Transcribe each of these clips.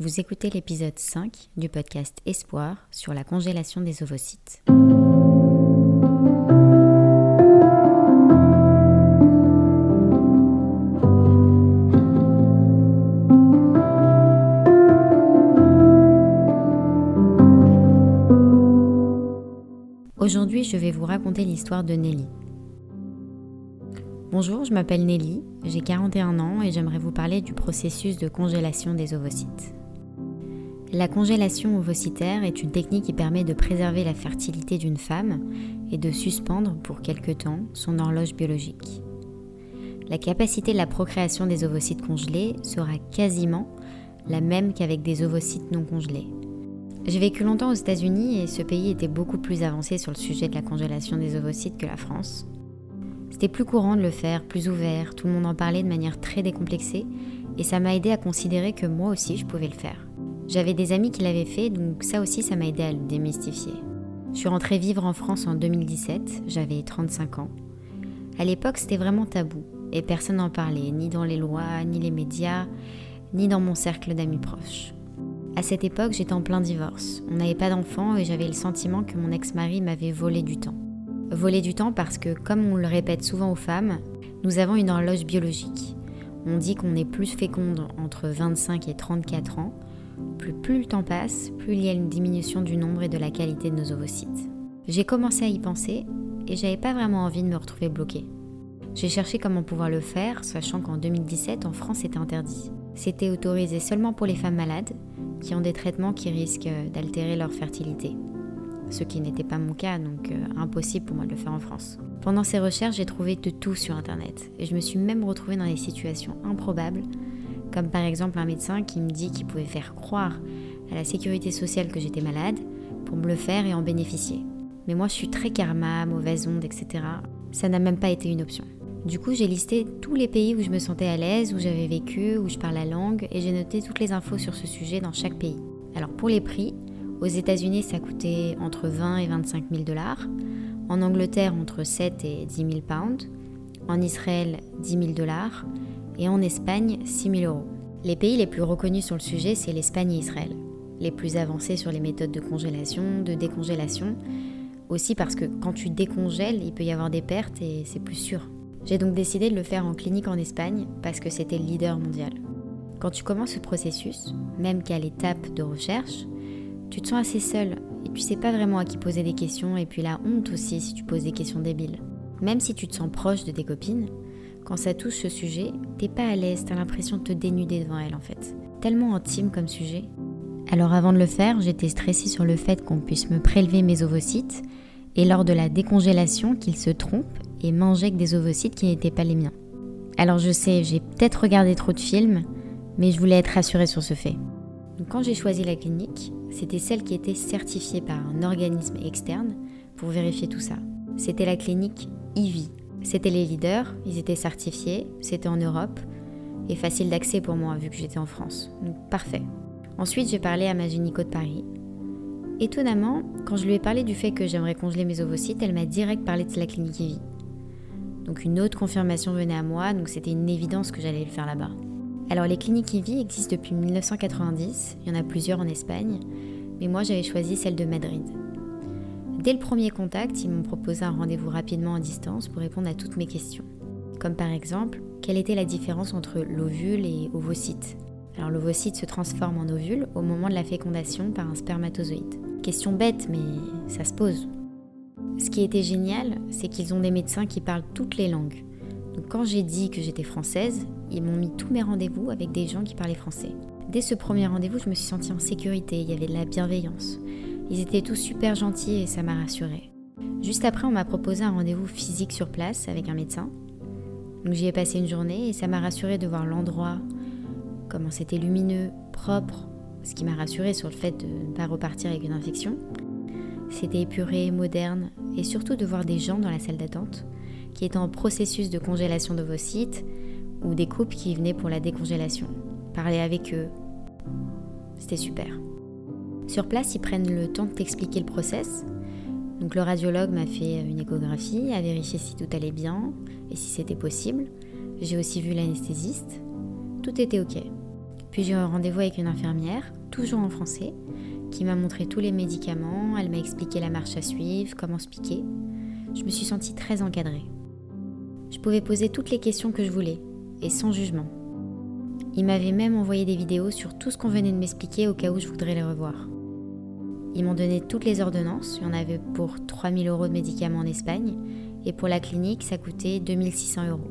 Vous écoutez l'épisode 5 du podcast Espoir sur la congélation des ovocytes. Aujourd'hui, je vais vous raconter l'histoire de Nelly. Bonjour, je m'appelle Nelly, j'ai 41 ans et j'aimerais vous parler du processus de congélation des ovocytes. La congélation ovocytaire est une technique qui permet de préserver la fertilité d'une femme et de suspendre pour quelque temps son horloge biologique. La capacité de la procréation des ovocytes congelés sera quasiment la même qu'avec des ovocytes non congelés. J'ai vécu longtemps aux États-Unis et ce pays était beaucoup plus avancé sur le sujet de la congélation des ovocytes que la France. C'était plus courant de le faire, plus ouvert, tout le monde en parlait de manière très décomplexée et ça m'a aidé à considérer que moi aussi je pouvais le faire. J'avais des amis qui l'avaient fait, donc ça aussi, ça m'a aidé à le démystifier. Je suis rentrée vivre en France en 2017, j'avais 35 ans. À l'époque, c'était vraiment tabou, et personne n'en parlait, ni dans les lois, ni les médias, ni dans mon cercle d'amis proches. À cette époque, j'étais en plein divorce. On n'avait pas d'enfants et j'avais le sentiment que mon ex-mari m'avait volé du temps. Volé du temps parce que, comme on le répète souvent aux femmes, nous avons une horloge biologique. On dit qu'on est plus féconde entre 25 et 34 ans, plus, le temps passe, plus il y a une diminution du nombre et de la qualité de nos ovocytes. J'ai commencé à y penser et j'avais pas vraiment envie de me retrouver bloquée. J'ai cherché comment pouvoir le faire, sachant qu'en 2017, en France, c'était interdit. C'était autorisé seulement pour les femmes malades qui ont des traitements qui risquent d'altérer leur fertilité. Ce qui n'était pas mon cas, donc euh, impossible pour moi de le faire en France. Pendant ces recherches, j'ai trouvé de tout sur Internet et je me suis même retrouvée dans des situations improbables comme par exemple un médecin qui me dit qu'il pouvait faire croire à la sécurité sociale que j'étais malade pour me le faire et en bénéficier. Mais moi je suis très karma, mauvaise onde, etc. Ça n'a même pas été une option. Du coup, j'ai listé tous les pays où je me sentais à l'aise, où j'avais vécu, où je parle la langue, et j'ai noté toutes les infos sur ce sujet dans chaque pays. Alors pour les prix, aux États-Unis, ça coûtait entre 20 et 25 000 dollars. En Angleterre, entre 7 et 10 000 pounds. En Israël, 10 000 dollars et en Espagne 6 000 euros. Les pays les plus reconnus sur le sujet, c'est l'Espagne et Israël. Les plus avancés sur les méthodes de congélation, de décongélation, aussi parce que quand tu décongèles, il peut y avoir des pertes et c'est plus sûr. J'ai donc décidé de le faire en clinique en Espagne parce que c'était le leader mondial. Quand tu commences ce processus, même qu'à l'étape de recherche, tu te sens assez seul et tu sais pas vraiment à qui poser des questions et puis la honte aussi si tu poses des questions débiles. Même si tu te sens proche de tes copines, quand ça touche ce sujet, t'es pas à l'aise, t'as l'impression de te dénuder devant elle en fait. Tellement intime comme sujet. Alors avant de le faire, j'étais stressée sur le fait qu'on puisse me prélever mes ovocytes et lors de la décongélation qu'ils se trompent et m'injectent des ovocytes qui n'étaient pas les miens. Alors je sais, j'ai peut-être regardé trop de films, mais je voulais être rassurée sur ce fait. Quand j'ai choisi la clinique, c'était celle qui était certifiée par un organisme externe pour vérifier tout ça. C'était la clinique IVI, c'était les leaders, ils étaient certifiés, c'était en Europe et facile d'accès pour moi vu que j'étais en France. Donc parfait. Ensuite, j'ai parlé à ma de Paris. Étonnamment, quand je lui ai parlé du fait que j'aimerais congeler mes ovocytes, elle m'a direct parlé de la clinique IVI. Donc une autre confirmation venait à moi, donc c'était une évidence que j'allais le faire là-bas. Alors les cliniques IVI existent depuis 1990, il y en a plusieurs en Espagne, mais moi j'avais choisi celle de Madrid. Dès le premier contact, ils m'ont proposé un rendez-vous rapidement à distance pour répondre à toutes mes questions. Comme par exemple, quelle était la différence entre l'ovule et ovocyte? Alors l'ovocyte se transforme en ovule au moment de la fécondation par un spermatozoïde. Question bête, mais ça se pose. Ce qui était génial, c'est qu'ils ont des médecins qui parlent toutes les langues. Donc quand j'ai dit que j'étais française, ils m'ont mis tous mes rendez-vous avec des gens qui parlaient français. Dès ce premier rendez-vous, je me suis sentie en sécurité, il y avait de la bienveillance. Ils étaient tous super gentils et ça m'a rassurée. Juste après, on m'a proposé un rendez-vous physique sur place avec un médecin. Donc j'y ai passé une journée et ça m'a rassurée de voir l'endroit, comment c'était lumineux, propre, ce qui m'a rassurée sur le fait de ne pas repartir avec une infection. C'était épuré, moderne, et surtout de voir des gens dans la salle d'attente qui étaient en processus de congélation d'ovocytes ou des couples qui venaient pour la décongélation. Parler avec eux, c'était super. Sur place, ils prennent le temps de t'expliquer le process. Donc le radiologue m'a fait une échographie, a vérifié si tout allait bien et si c'était possible. J'ai aussi vu l'anesthésiste. Tout était ok. Puis j'ai eu un rendez-vous avec une infirmière, toujours en français, qui m'a montré tous les médicaments, elle m'a expliqué la marche à suivre, comment se piquer. Je me suis sentie très encadrée. Je pouvais poser toutes les questions que je voulais, et sans jugement. Il m'avait même envoyé des vidéos sur tout ce qu'on venait de m'expliquer au cas où je voudrais les revoir. Ils m'ont donné toutes les ordonnances, il y en avait pour 3000 euros de médicaments en Espagne, et pour la clinique, ça coûtait 2600 euros.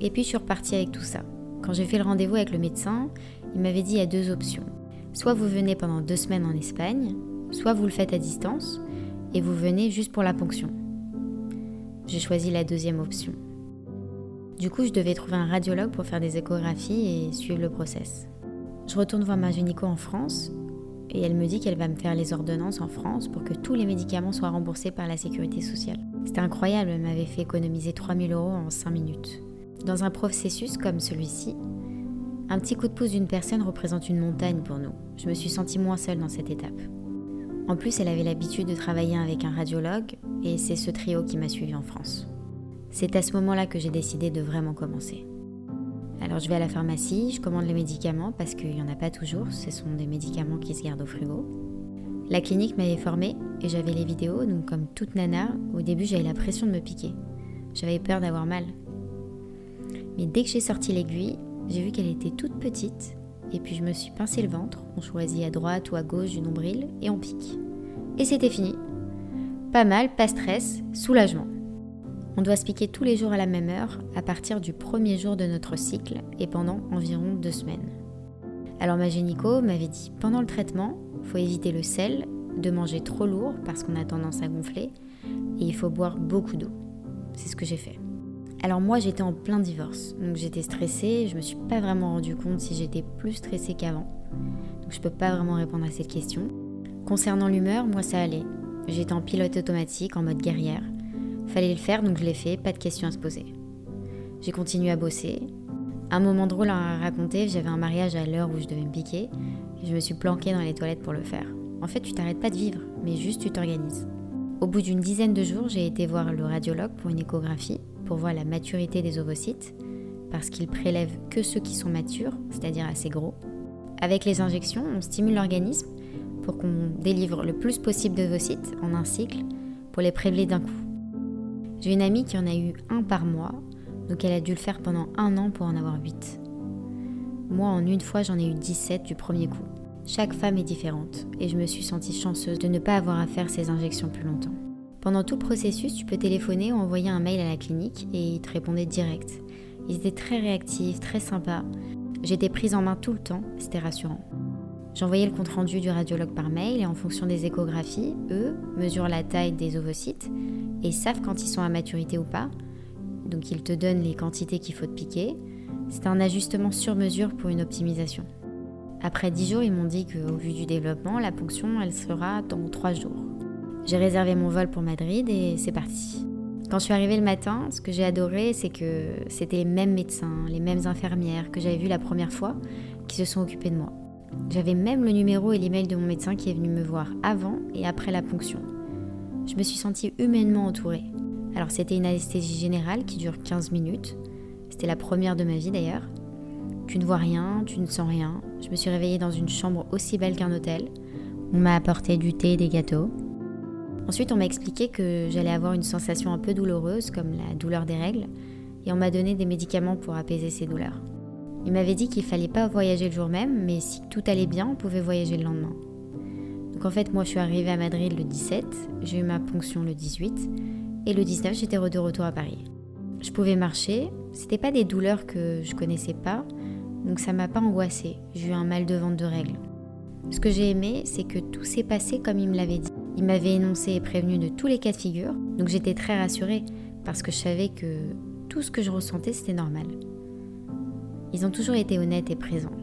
Et puis je suis repartie avec tout ça. Quand j'ai fait le rendez-vous avec le médecin, il m'avait dit il y a deux options. Soit vous venez pendant deux semaines en Espagne, soit vous le faites à distance, et vous venez juste pour la ponction. J'ai choisi la deuxième option. Du coup, je devais trouver un radiologue pour faire des échographies et suivre le process. Je retourne voir ma gynéco en France et elle me dit qu'elle va me faire les ordonnances en France pour que tous les médicaments soient remboursés par la sécurité sociale. C'était incroyable, elle m'avait fait économiser 3000 euros en 5 minutes. Dans un processus comme celui-ci, un petit coup de pouce d'une personne représente une montagne pour nous. Je me suis sentie moins seule dans cette étape. En plus, elle avait l'habitude de travailler avec un radiologue et c'est ce trio qui m'a suivi en France. C'est à ce moment-là que j'ai décidé de vraiment commencer. Alors je vais à la pharmacie, je commande les médicaments parce qu'il n'y en a pas toujours, ce sont des médicaments qui se gardent au frigo. La clinique m'avait formée et j'avais les vidéos, donc comme toute nana, au début j'avais la pression de me piquer. J'avais peur d'avoir mal. Mais dès que j'ai sorti l'aiguille, j'ai vu qu'elle était toute petite et puis je me suis pincé le ventre, on choisit à droite ou à gauche du nombril et on pique. Et c'était fini. Pas mal, pas stress, soulagement. On doit se piquer tous les jours à la même heure à partir du premier jour de notre cycle et pendant environ deux semaines. Alors ma gynéco m'avait dit pendant le traitement, il faut éviter le sel, de manger trop lourd parce qu'on a tendance à gonfler et il faut boire beaucoup d'eau. C'est ce que j'ai fait. Alors moi j'étais en plein divorce, donc j'étais stressée, je me suis pas vraiment rendu compte si j'étais plus stressée qu'avant. Donc je peux pas vraiment répondre à cette question. Concernant l'humeur, moi ça allait. J'étais en pilote automatique, en mode guerrière. Fallait le faire, donc je l'ai fait, pas de questions à se poser. J'ai continué à bosser. Un moment drôle à raconter, j'avais un mariage à l'heure où je devais me piquer, je me suis planquée dans les toilettes pour le faire. En fait, tu t'arrêtes pas de vivre, mais juste tu t'organises. Au bout d'une dizaine de jours, j'ai été voir le radiologue pour une échographie, pour voir la maturité des ovocytes, parce qu'il prélève que ceux qui sont matures, c'est-à-dire assez gros. Avec les injections, on stimule l'organisme pour qu'on délivre le plus possible d'ovocytes en un cycle pour les prélever d'un coup. J'ai une amie qui en a eu un par mois, donc elle a dû le faire pendant un an pour en avoir 8. Moi, en une fois, j'en ai eu 17 du premier coup. Chaque femme est différente et je me suis sentie chanceuse de ne pas avoir à faire ces injections plus longtemps. Pendant tout le processus, tu peux téléphoner ou envoyer un mail à la clinique et ils te répondaient direct. Ils étaient très réactifs, très sympas. J'étais prise en main tout le temps, c'était rassurant. J'envoyais le compte-rendu du radiologue par mail et en fonction des échographies, eux mesurent la taille des ovocytes et savent quand ils sont à maturité ou pas. Donc ils te donnent les quantités qu'il faut te piquer. C'est un ajustement sur mesure pour une optimisation. Après 10 jours, ils m'ont dit qu'au vu du développement, la ponction, elle sera dans 3 jours. J'ai réservé mon vol pour Madrid et c'est parti. Quand je suis arrivée le matin, ce que j'ai adoré, c'est que c'était les mêmes médecins, les mêmes infirmières que j'avais vues la première fois qui se sont occupés de moi. J'avais même le numéro et l'email de mon médecin qui est venu me voir avant et après la ponction. Je me suis sentie humainement entourée. Alors c'était une anesthésie générale qui dure 15 minutes. C'était la première de ma vie d'ailleurs. Tu ne vois rien, tu ne sens rien. Je me suis réveillée dans une chambre aussi belle qu'un hôtel. On m'a apporté du thé et des gâteaux. Ensuite, on m'a expliqué que j'allais avoir une sensation un peu douloureuse, comme la douleur des règles, et on m'a donné des médicaments pour apaiser ces douleurs. Il m'avait dit qu'il fallait pas voyager le jour même, mais si tout allait bien, on pouvait voyager le lendemain. Donc en fait, moi je suis arrivée à Madrid le 17, j'ai eu ma ponction le 18, et le 19, j'étais de retour à Paris. Je pouvais marcher, c'était pas des douleurs que je connaissais pas, donc ça m'a pas angoissée. J'ai eu un mal de ventre de règles. Ce que j'ai aimé, c'est que tout s'est passé comme il me l'avait dit. Il m'avait énoncé et prévenu de tous les cas de figure, donc j'étais très rassurée parce que je savais que tout ce que je ressentais c'était normal. Ils ont toujours été honnêtes et présents.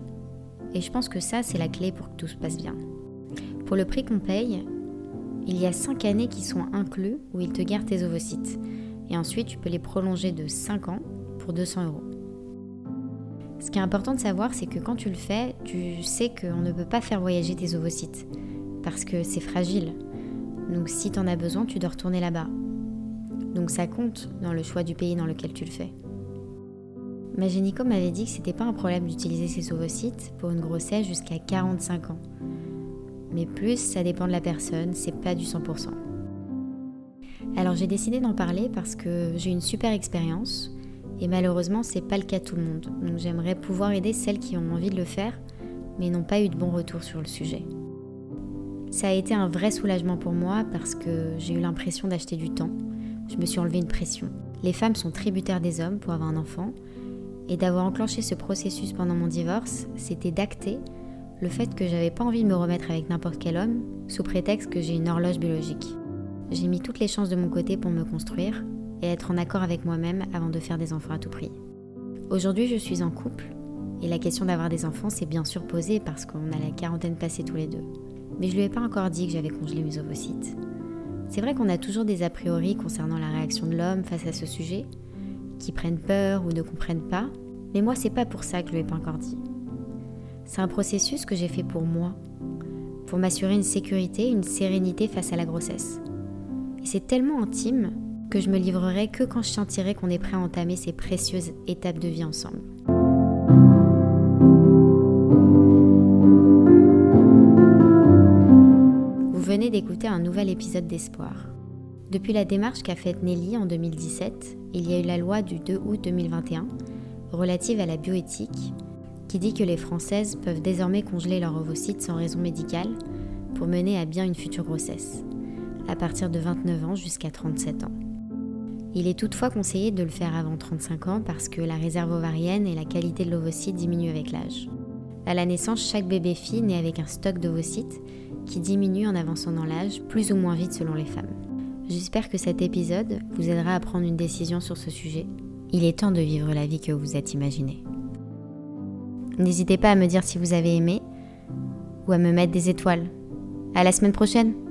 et je pense que ça, c'est la clé pour que tout se passe bien. Pour le prix qu'on paye, il y a 5 années qui sont inclus où ils te gardent tes ovocytes. Et ensuite, tu peux les prolonger de 5 ans pour 200 euros. Ce qui est important de savoir, c'est que quand tu le fais, tu sais qu'on ne peut pas faire voyager tes ovocytes parce que c'est fragile. Donc si tu en as besoin, tu dois retourner là-bas. Donc ça compte dans le choix du pays dans lequel tu le fais. Ma gynéco m'avait dit que c'était pas un problème d'utiliser ses ovocytes pour une grossesse jusqu'à 45 ans. Mais plus, ça dépend de la personne, c'est pas du 100%. Alors j'ai décidé d'en parler parce que j'ai une super expérience et malheureusement c'est pas le cas de tout le monde. Donc j'aimerais pouvoir aider celles qui ont envie de le faire mais n'ont pas eu de bon retour sur le sujet. Ça a été un vrai soulagement pour moi parce que j'ai eu l'impression d'acheter du temps. Je me suis enlevé une pression. Les femmes sont tributaires des hommes pour avoir un enfant et d'avoir enclenché ce processus pendant mon divorce, c'était d'acter le fait que j'avais pas envie de me remettre avec n'importe quel homme sous prétexte que j'ai une horloge biologique. J'ai mis toutes les chances de mon côté pour me construire et être en accord avec moi-même avant de faire des enfants à tout prix. Aujourd'hui, je suis en couple et la question d'avoir des enfants s'est bien sûr posée parce qu'on a la quarantaine passée tous les deux. Mais je lui ai pas encore dit que j'avais congelé mes ovocytes. C'est vrai qu'on a toujours des a priori concernant la réaction de l'homme face à ce sujet, qui prennent peur ou ne comprennent pas, mais moi c'est pas pour ça que je lui ai pas encore dit. C'est un processus que j'ai fait pour moi, pour m'assurer une sécurité, une sérénité face à la grossesse. Et c'est tellement intime que je me livrerai que quand je sentirai qu'on est prêt à entamer ces précieuses étapes de vie ensemble. Vous venez d'écouter un nouvel épisode d'Espoir. Depuis la démarche qu'a faite Nelly en 2017, il y a eu la loi du 2 août 2021 relative à la bioéthique qui dit que les Françaises peuvent désormais congeler leur ovocyte sans raison médicale pour mener à bien une future grossesse, à partir de 29 ans jusqu'à 37 ans. Il est toutefois conseillé de le faire avant 35 ans parce que la réserve ovarienne et la qualité de l'ovocyte diminuent avec l'âge. À la naissance, chaque bébé fille naît avec un stock d'ovocytes qui diminue en avançant dans l'âge, plus ou moins vite selon les femmes. J'espère que cet épisode vous aidera à prendre une décision sur ce sujet. Il est temps de vivre la vie que vous êtes imaginée. N'hésitez pas à me dire si vous avez aimé ou à me mettre des étoiles. À la semaine prochaine!